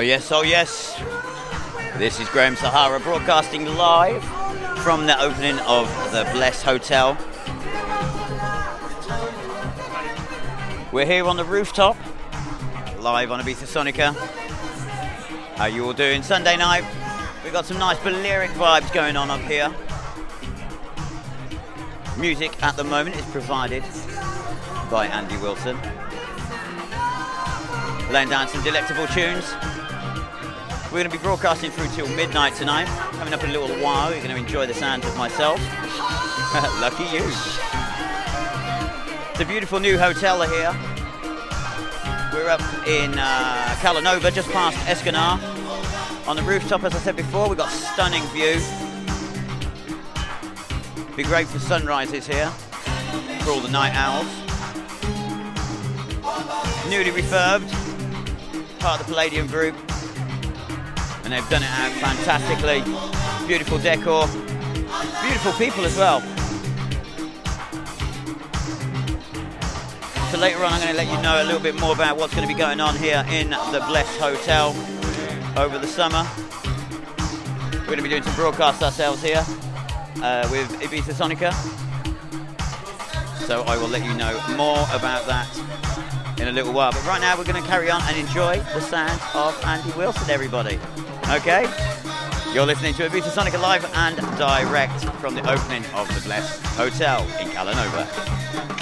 Oh, yes, oh, yes. This is Graham Sahara broadcasting live from the opening of the Bless Hotel. We're here on the rooftop, live on Ibiza Sonica. How you all doing? Sunday night. We've got some nice Balearic vibes going on up here. Music at the moment is provided by Andy Wilson. Laying down some delectable tunes. We're going to be broadcasting through till midnight tonight. Coming up in a little while, you're going to enjoy the sounds of myself. Lucky you. It's a beautiful new hotel here. We're up in uh, Calanova, just past Es Canar. On the rooftop, as I said before, we've got stunning view. Be great for sunrises here, for all the night owls. Newly refurbed, part of the Palladium group and they've done it out fantastically. Beautiful decor, beautiful people as well. So later on I'm going to let you know a little bit more about what's going to be going on here in the Bless Hotel over the summer. We're going to be doing some broadcasts ourselves here uh, with Ibiza Sonica. So I will let you know more about that in a little while. But right now we're going to carry on and enjoy the sounds of Andy Wilson, everybody. Okay? You're listening to Ibiza Sonica live and direct from the opening of the Bless Hotel in Calanova.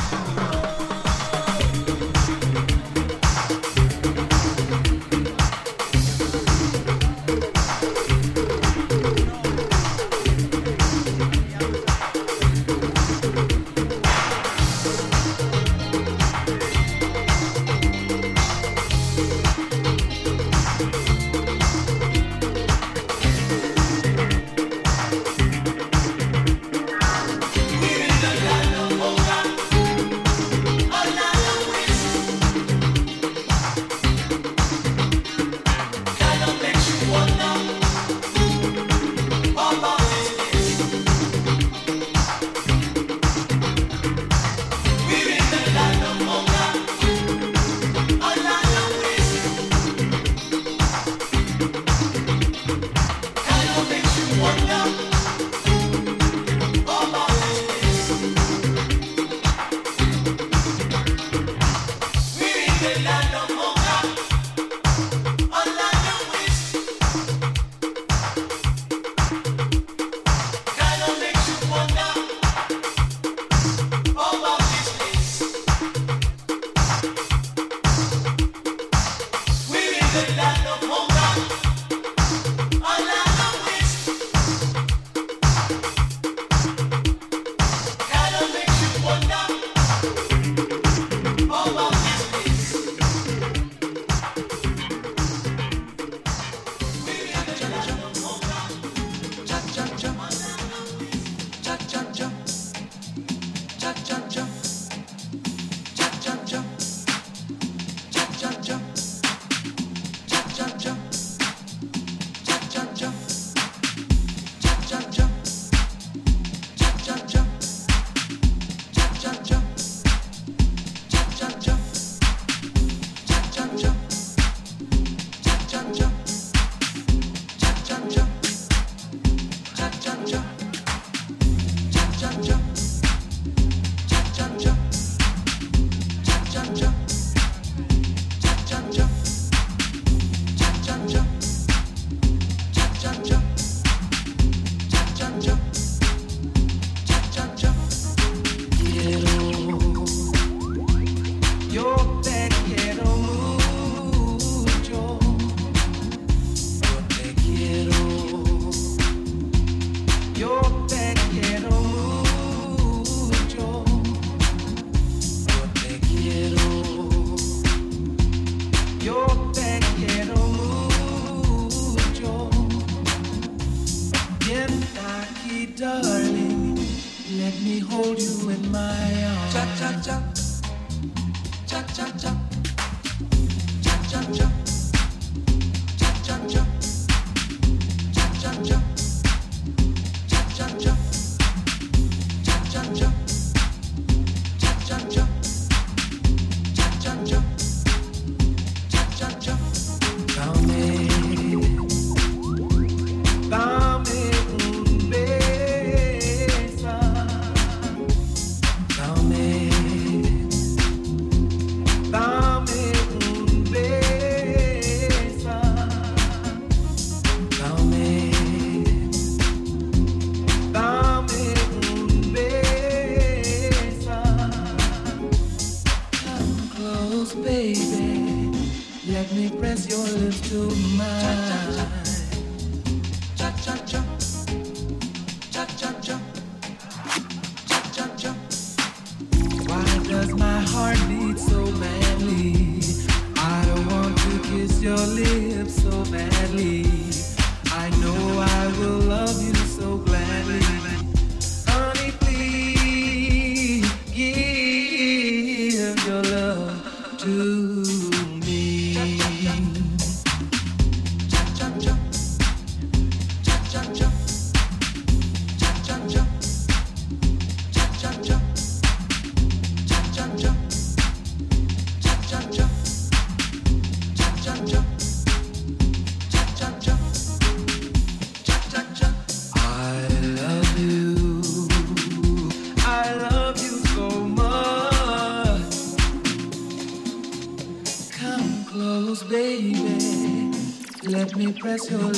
Cha cha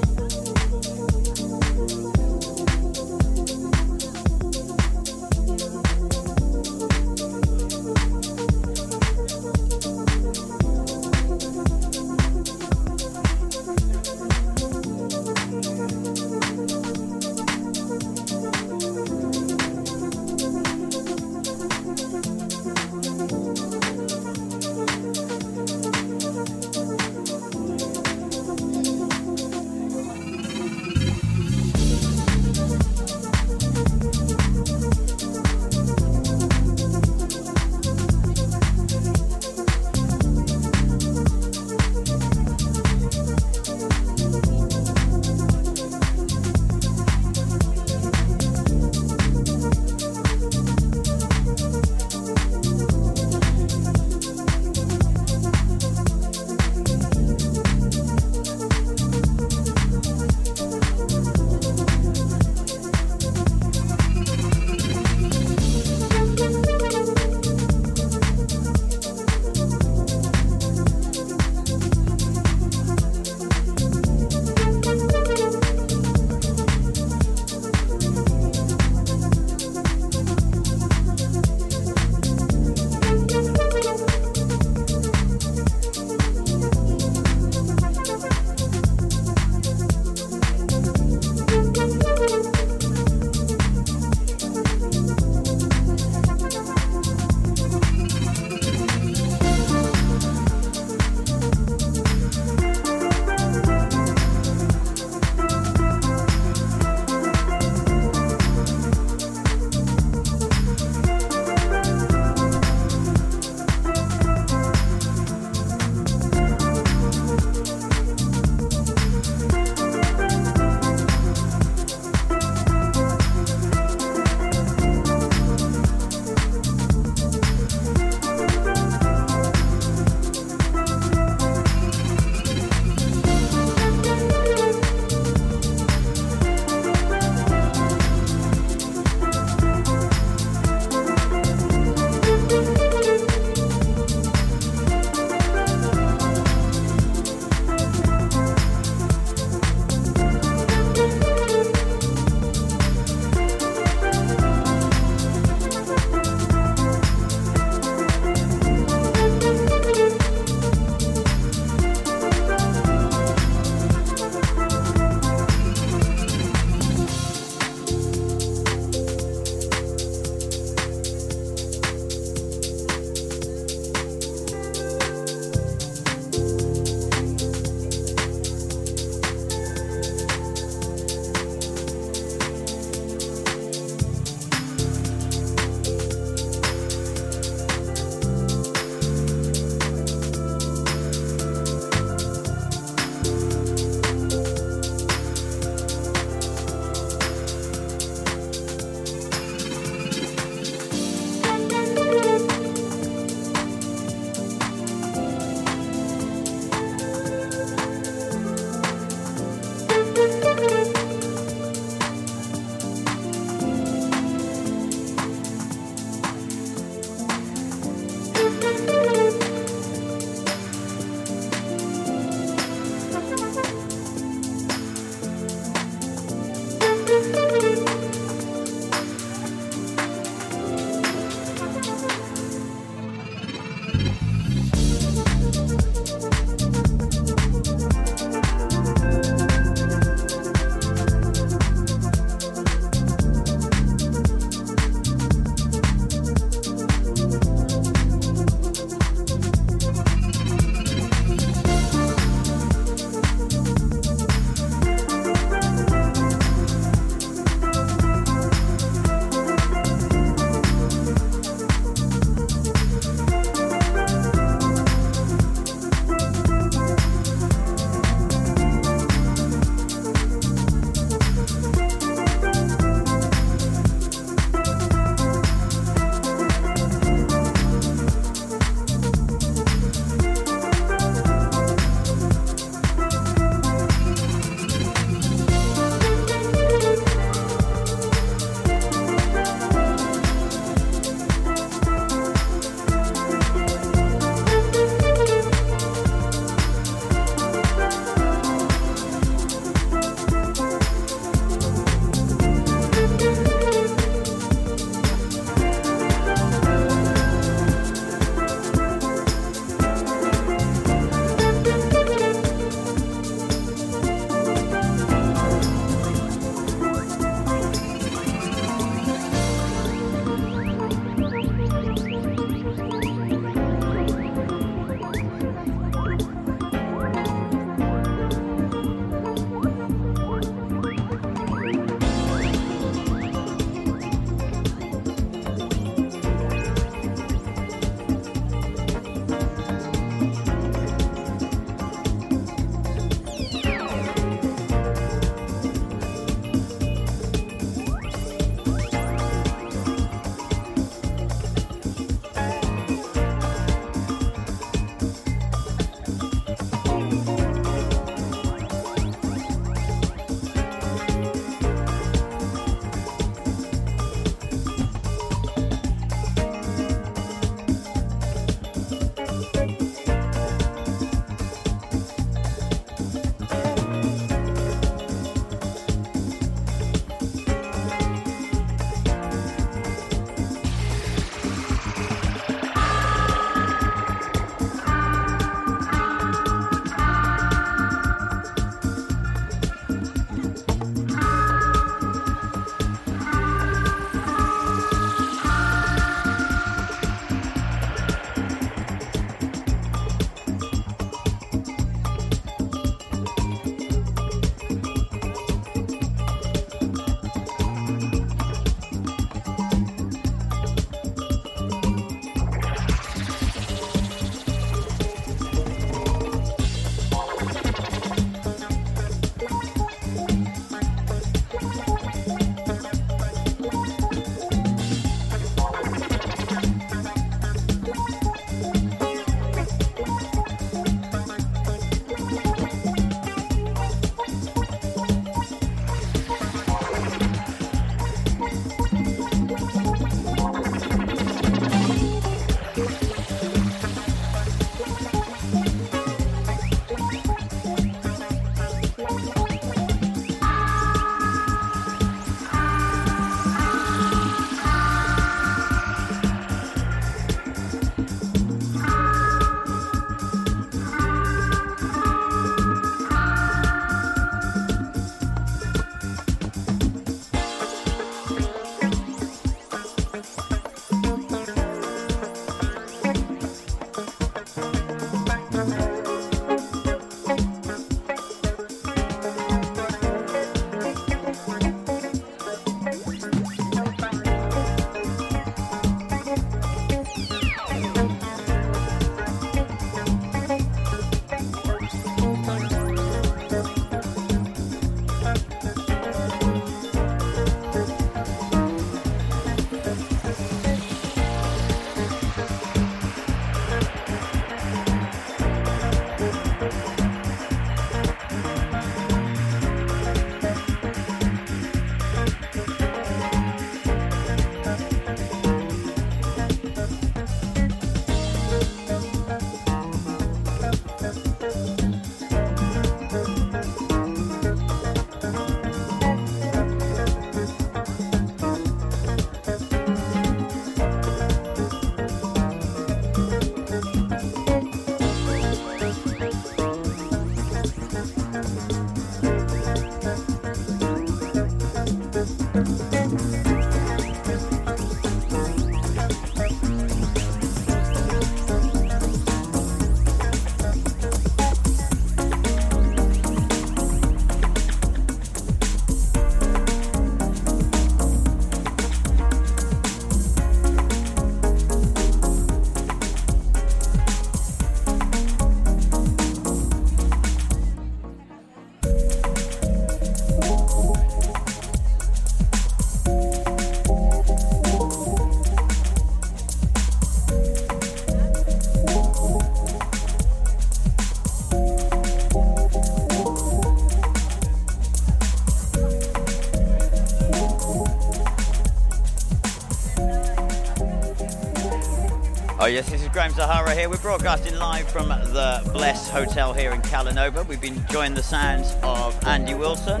yes, this is Graham Zahara here. We're broadcasting live from the Bless Hotel here in Calanova. We've been enjoying the sounds of Andy Wilson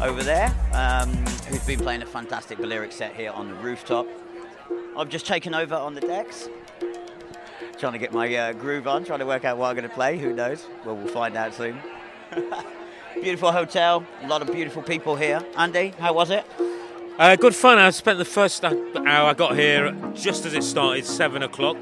over there, um, who's been playing a fantastic Balearic set here on the rooftop. I've just taken over on the decks, trying to get my uh, groove on, trying to work out what I'm going to play. Who knows? Well, we'll find out soon. beautiful hotel, a lot of beautiful people here. Andy, how was it? Uh, good fun. I spent the first hour I got here just as it started, seven o'clock,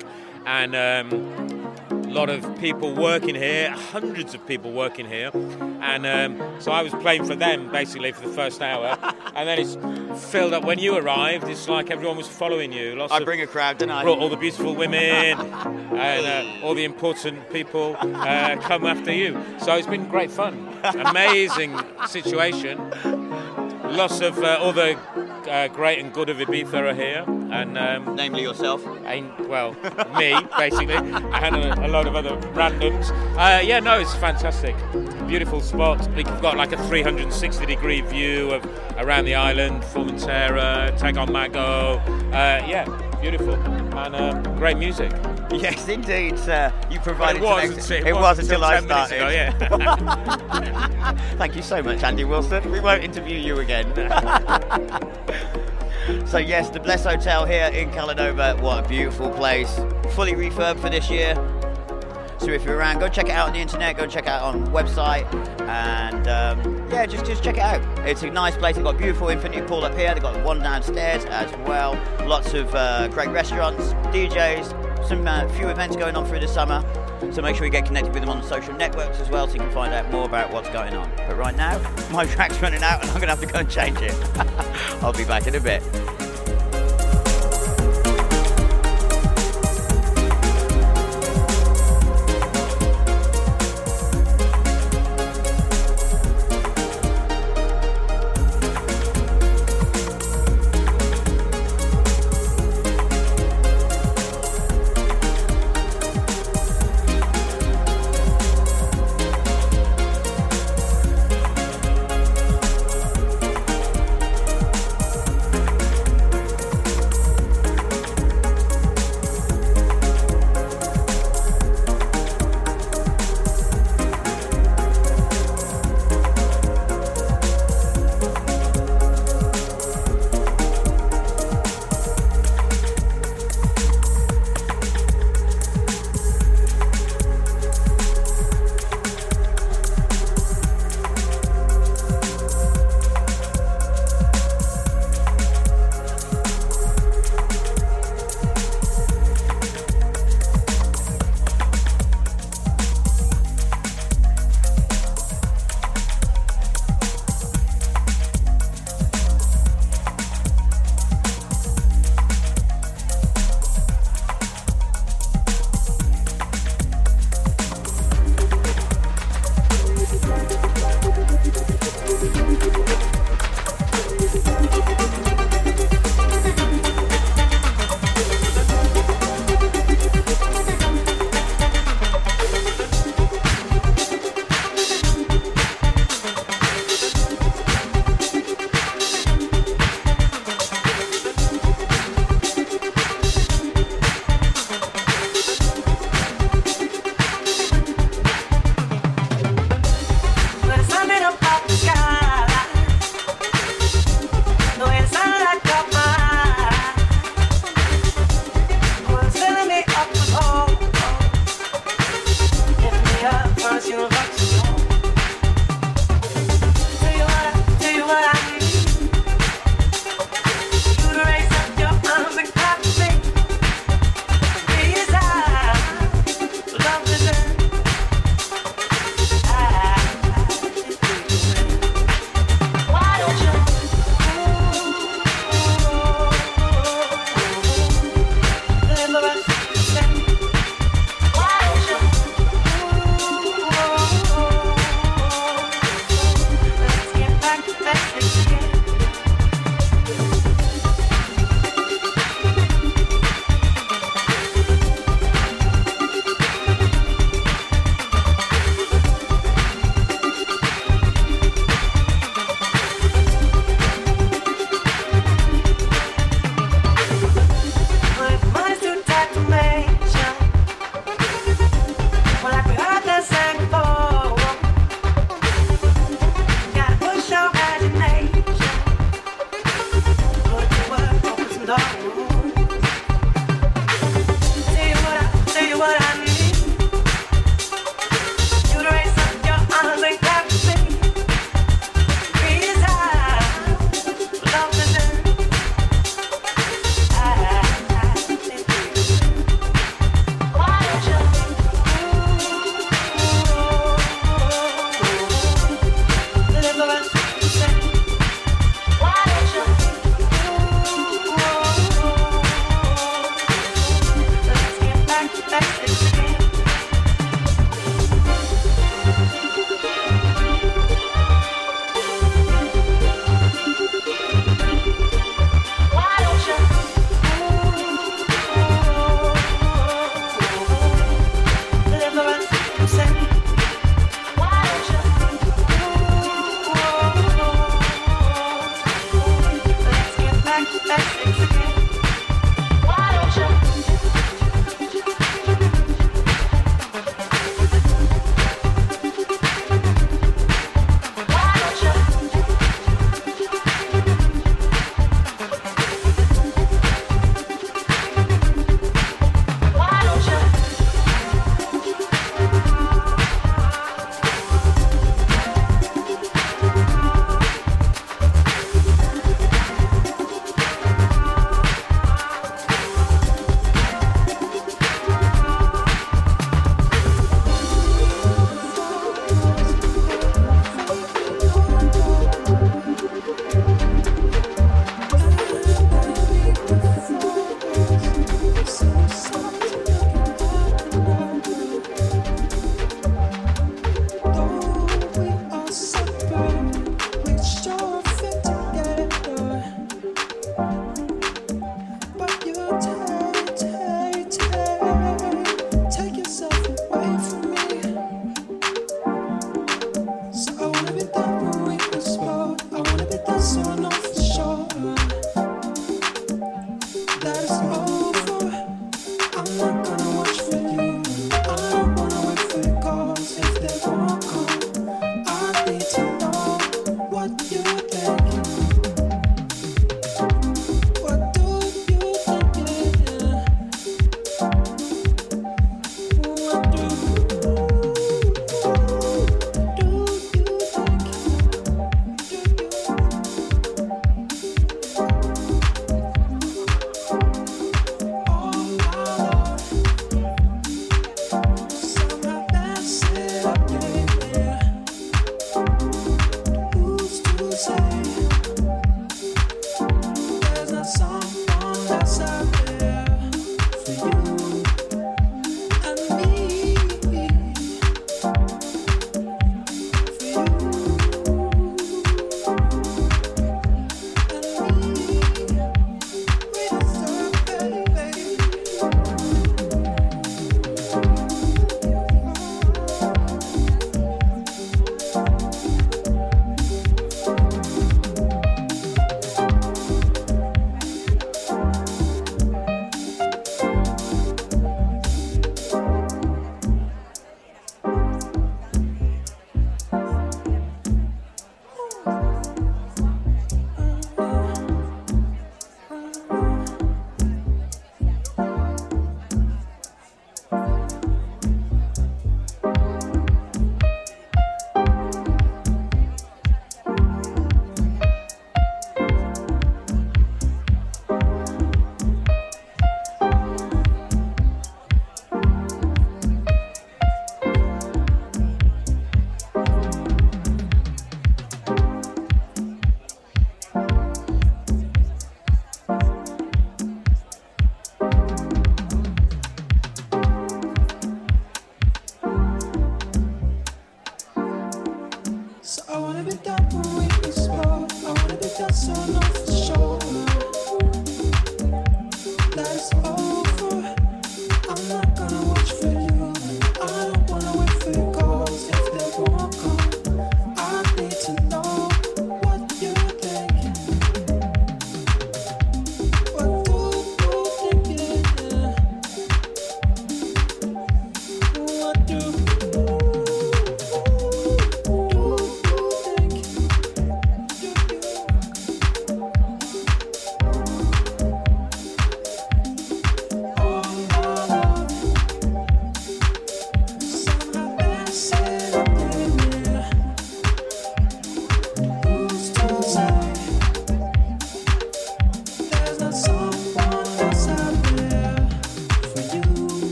and um, a lot of people working here, hundreds of people working here, and um, so I was playing for them basically for the first hour, and then it's filled up. When you arrived, it's like everyone was following you. Lots I bring a crowd, didn't I? Brought all the beautiful women and uh, all the important people uh, come after you. So it's been great fun. Amazing situation lots of uh, other uh, great and good of Ibiza are here, and um, namely yourself. And, well, me basically, and a, a lot of other randoms. Uh, yeah, no, it's fantastic. Beautiful spot. We've got like a 360 degree view of around the island, Formentera, Tagomago. Uh, yeah, beautiful and um, great music. Yes, indeed, sir. You provided. Well, it was, it, it was until I started. Ago, yeah. Thank you so much, Andy Wilson. We won't interview you again. so yes, the Bless Hotel here in Calanova. What a beautiful place. Fully refurbed for this year. So if you're around, go check it out on the internet. Go check it out on website, and um, yeah, just just check it out. It's a nice place. They've got a beautiful infinity pool up here. They've got one downstairs as well. Lots of uh, great restaurants, DJs, some uh, few events going on through the summer. So make sure you get connected with them on the social networks as well, so you can find out more about what's going on. But right now, my track's running out, and I'm going to have to go and change it. I'll be back in a bit.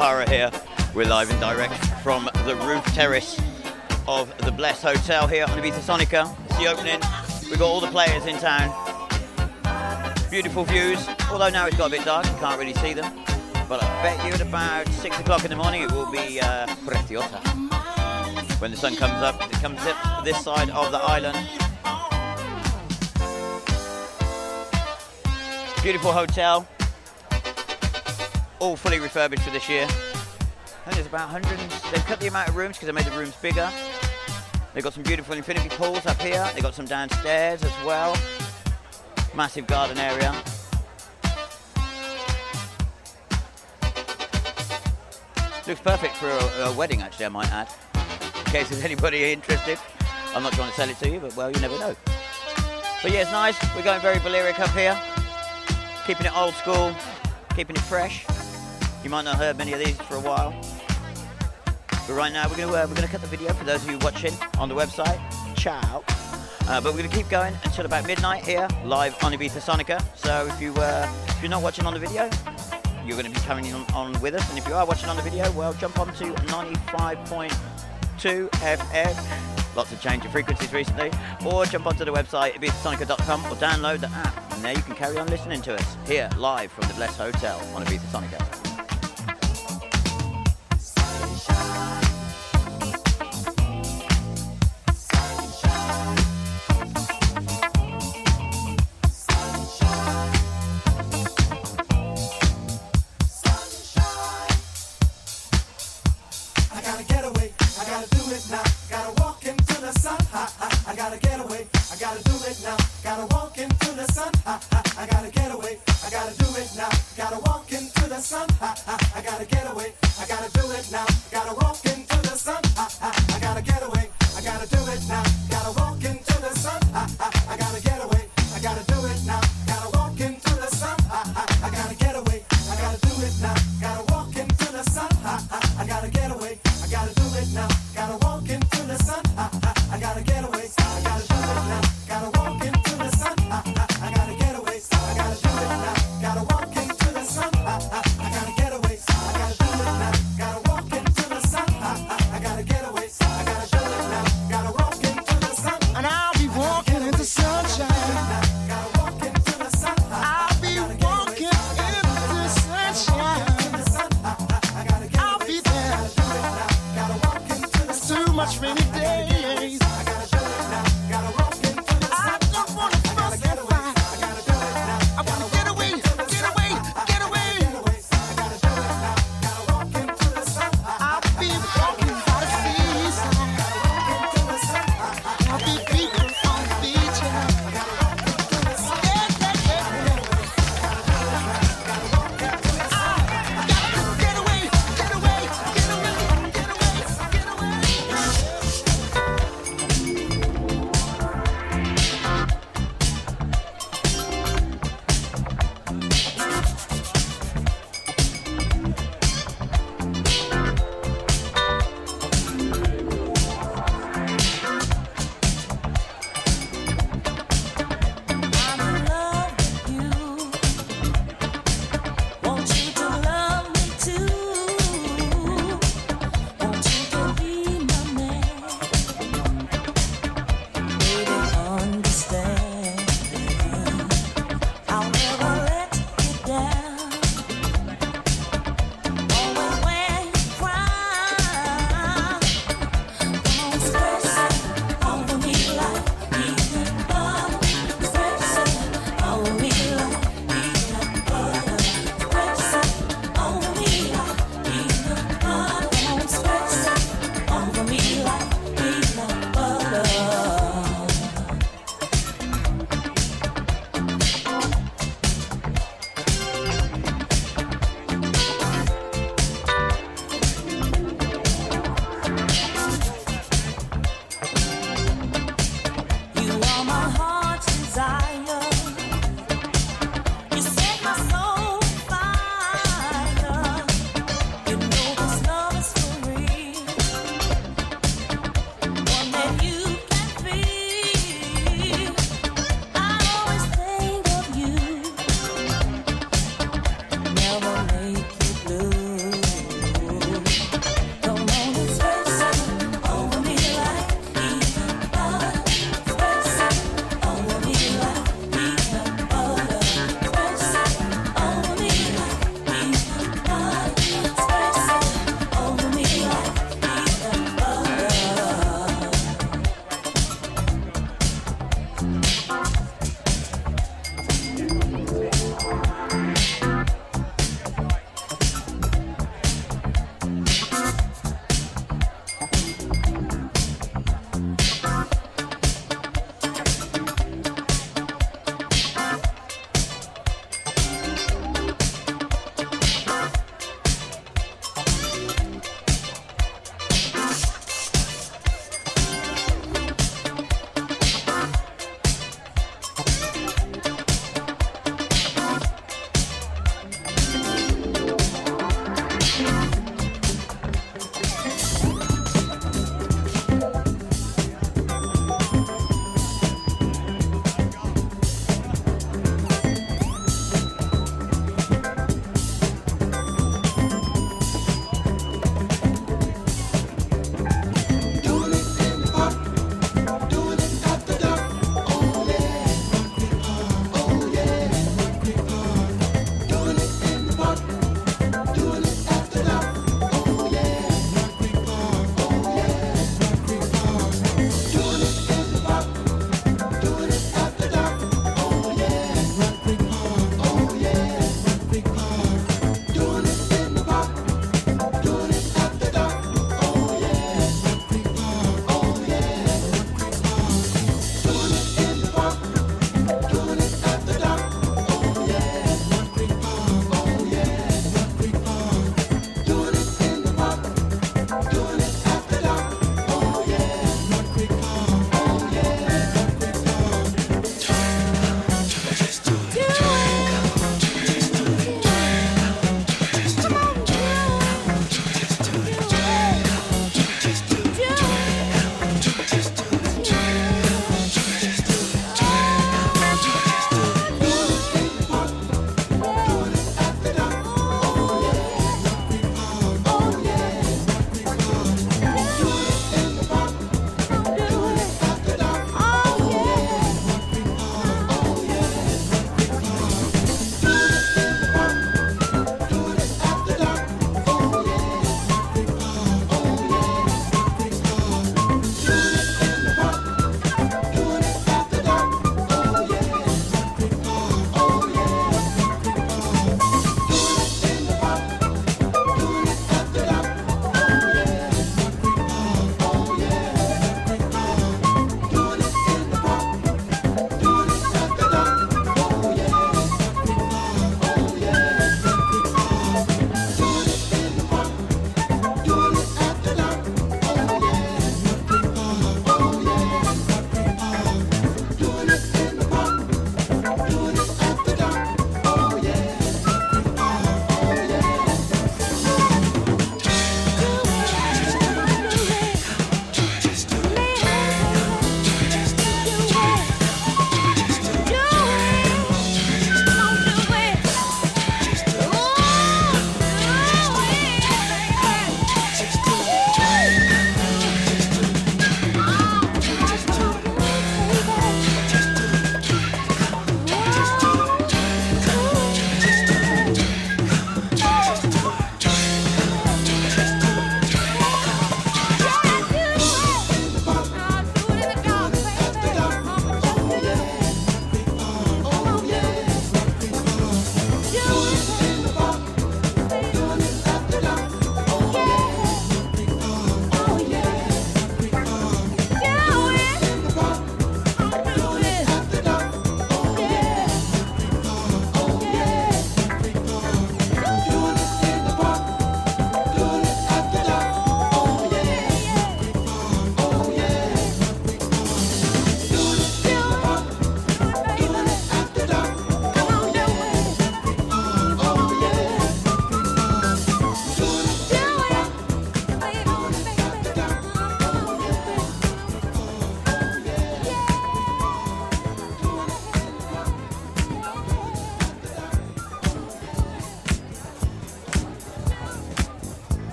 Sahara here. We're live and direct from the roof terrace of the Bless Hotel here on Ibiza Sonica. It's the opening. We've got all the players in town. Beautiful views, although now it's got a bit dark, you can't really see them. But I bet you at about 6 o'clock in the morning it will be uh, preciosa. When the sun comes up, it comes up this side of the island. Beautiful hotel, all fully refurbished for this year. I think there's about 100. They've cut the amount of rooms because they made the rooms bigger. They've got some beautiful infinity pools up here. They've got some downstairs as well. Massive garden area. Looks perfect for a, a wedding, actually, I might add. In case there's anybody interested. I'm not trying to sell it to you, but well, you never know. But yeah, it's nice. We're going very Balearic up here. Keeping it old school, keeping it fresh. You might not have heard many of these for a while. But right now we're gonna uh, we're gonna cut the video for those of you watching on the website. Ciao. Uh, but we're gonna keep going until about midnight here, live on Ibiza Sonica. So if you uh, if you're not watching on the video, you're gonna be coming on, on with us. And if you are watching on the video, well, jump on to 95.2 FM. Lots of change of frequencies recently. Or jump onto the website ibizasonica.com or download the app. And there you can carry on listening to us here live from the Bless Hotel on Ibiza Sonica.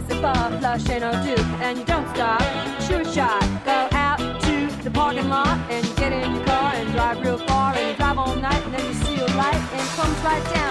bus and bar, flush and and you don't stop, shoot a shot, go out to the parking lot and get in your car and drive real far and drive all night and then you see a light and comes right down.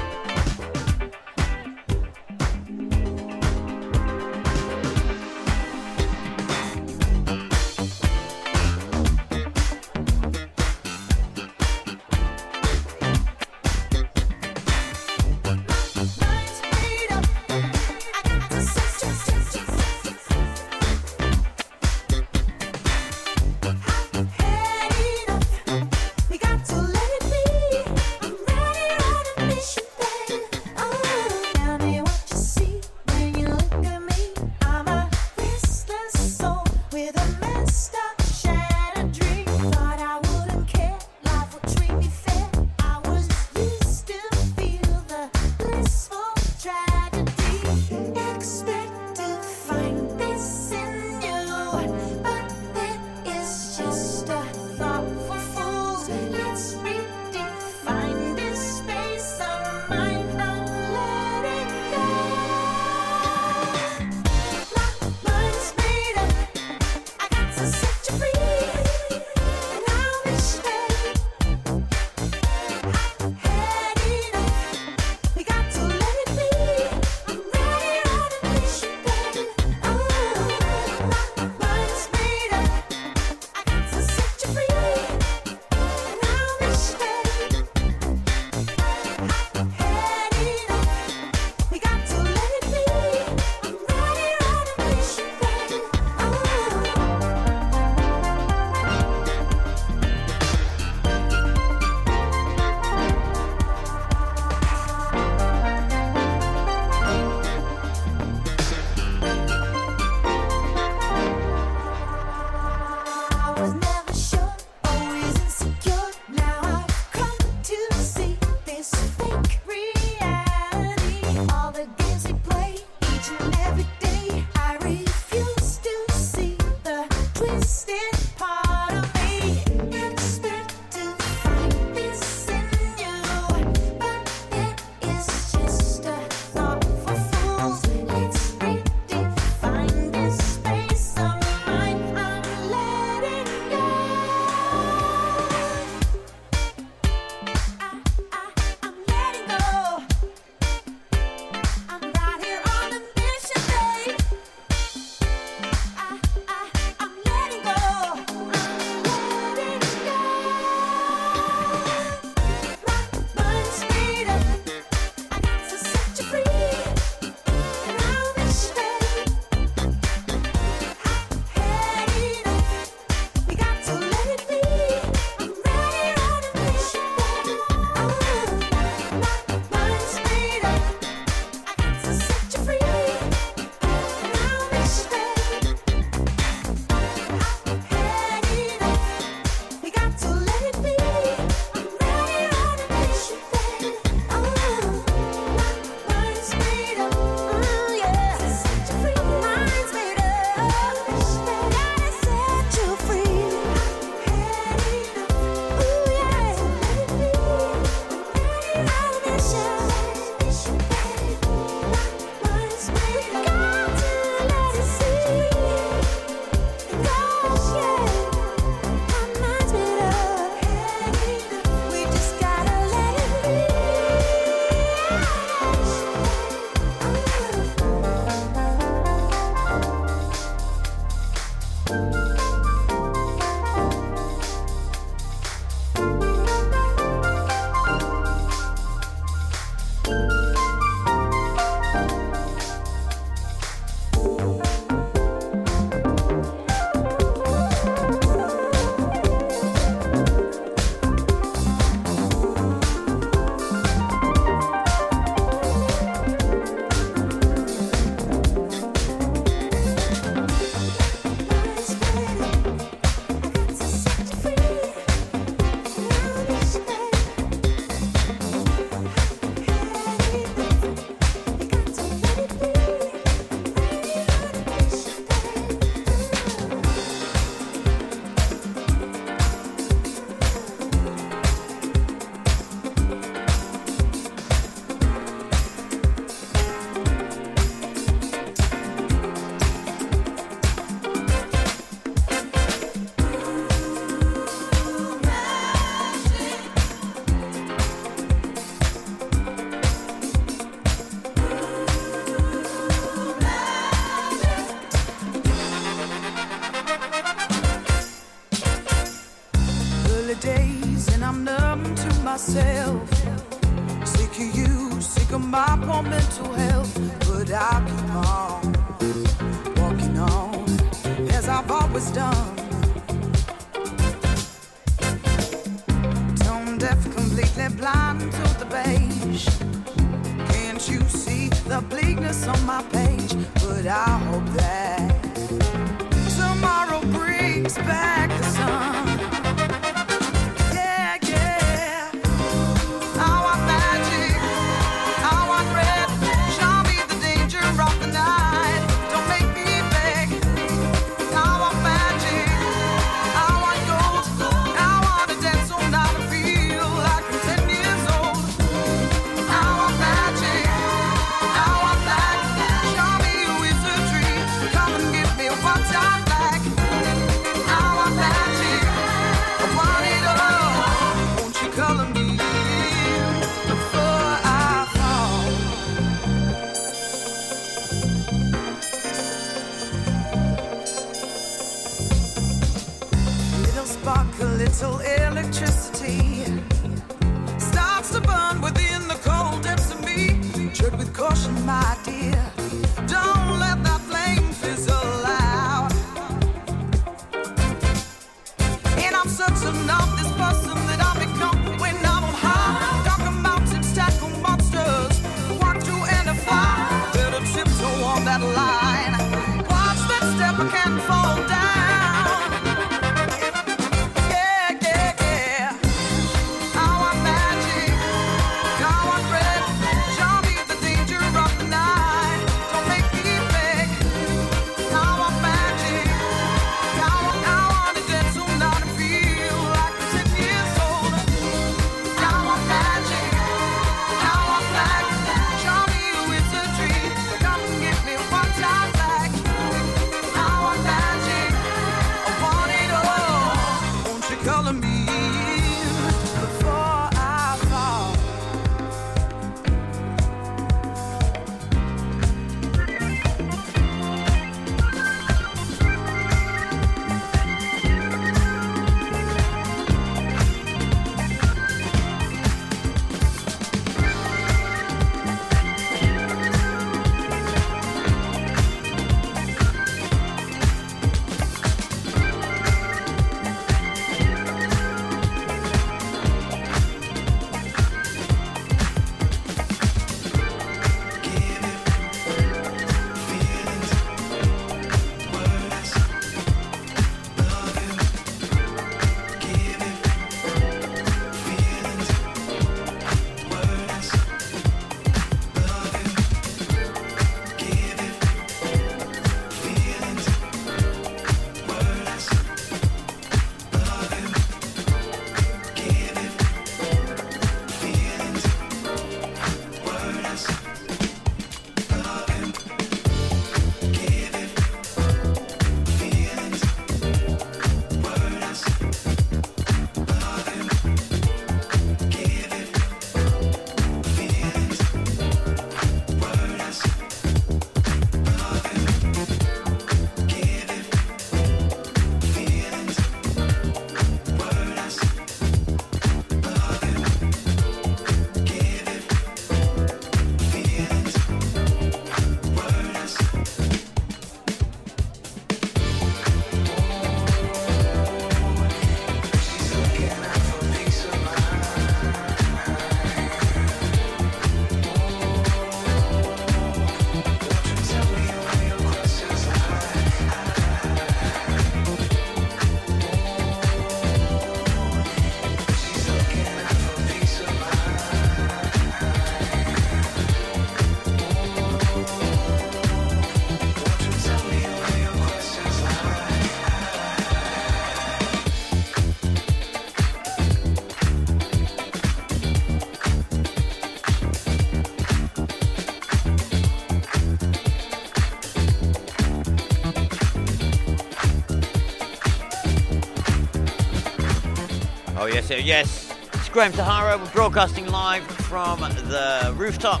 So, yes, it's Graham Sahara. We're broadcasting live from the rooftop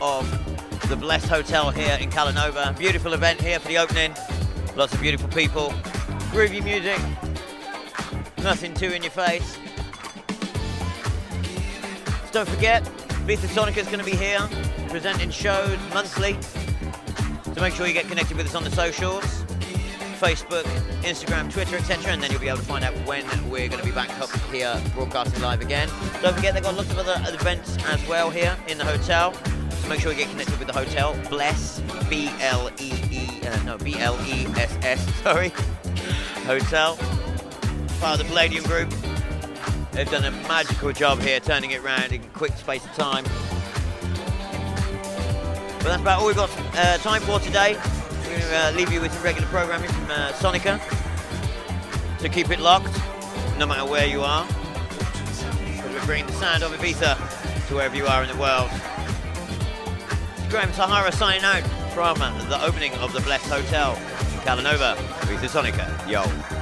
of the Bless Hotel here in Cala Nova. Beautiful event here for the opening. Lots of beautiful people. Groovy music. Nothing too in your face. Don't forget, Ibiza Sonica is going to be here presenting shows monthly. So make sure you get connected with us on the socials Facebook, Instagram, Twitter, etc. And then you'll be able to find out when we're going to be back up here broadcasting live again. Don't forget they've got lots of other events as well here in the hotel. So make sure you get connected with the hotel. Bless, B L E E, uh, no, B L E S S, sorry. Hotel. Part of the Palladium Group. They've done a magical job here, turning it around in quick space of time. But that's about all we've got uh, time for today. We're going to uh, leave you with some regular programming from uh, Sonica. So keep it locked, no matter where you are. Because we're bringing the sound of Ibiza to wherever you are in the world. Graham Sahara signing out from the opening of the Bless Hotel. Cala Nova, Ibiza Sonica. Yo.